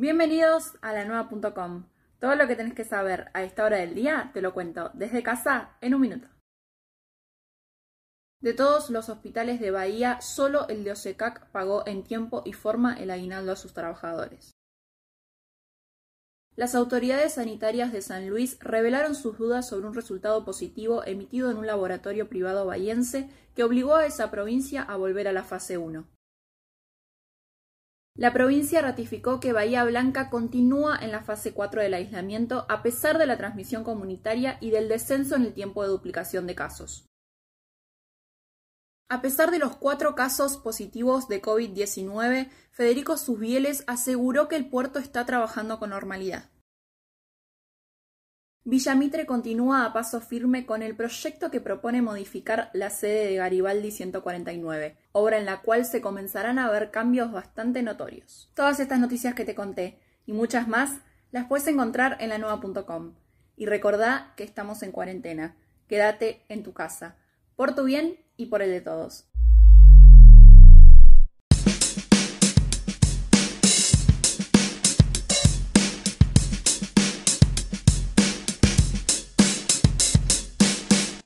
Bienvenidos a la nueva.com. Todo lo que tenés que saber a esta hora del día te lo cuento desde casa en un minuto. De todos los hospitales de Bahía, solo el de Osecac pagó en tiempo y forma el aguinaldo a sus trabajadores. Las autoridades sanitarias de San Luis revelaron sus dudas sobre un resultado positivo emitido en un laboratorio privado bahiense que obligó a esa provincia a volver a la fase 1. La provincia ratificó que Bahía Blanca continúa en la fase 4 del aislamiento a pesar de la transmisión comunitaria y del descenso en el tiempo de duplicación de casos. A pesar de los cuatro casos positivos de COVID-19, Federico Susbieles aseguró que el puerto está trabajando con normalidad. Villamitre continúa a paso firme con el proyecto que propone modificar la sede de Garibaldi 149, obra en la cual se comenzarán a ver cambios bastante notorios. Todas estas noticias que te conté y muchas más las puedes encontrar en la nueva.com. Y recordá que estamos en cuarentena. Quédate en tu casa. Por tu bien y por el de todos.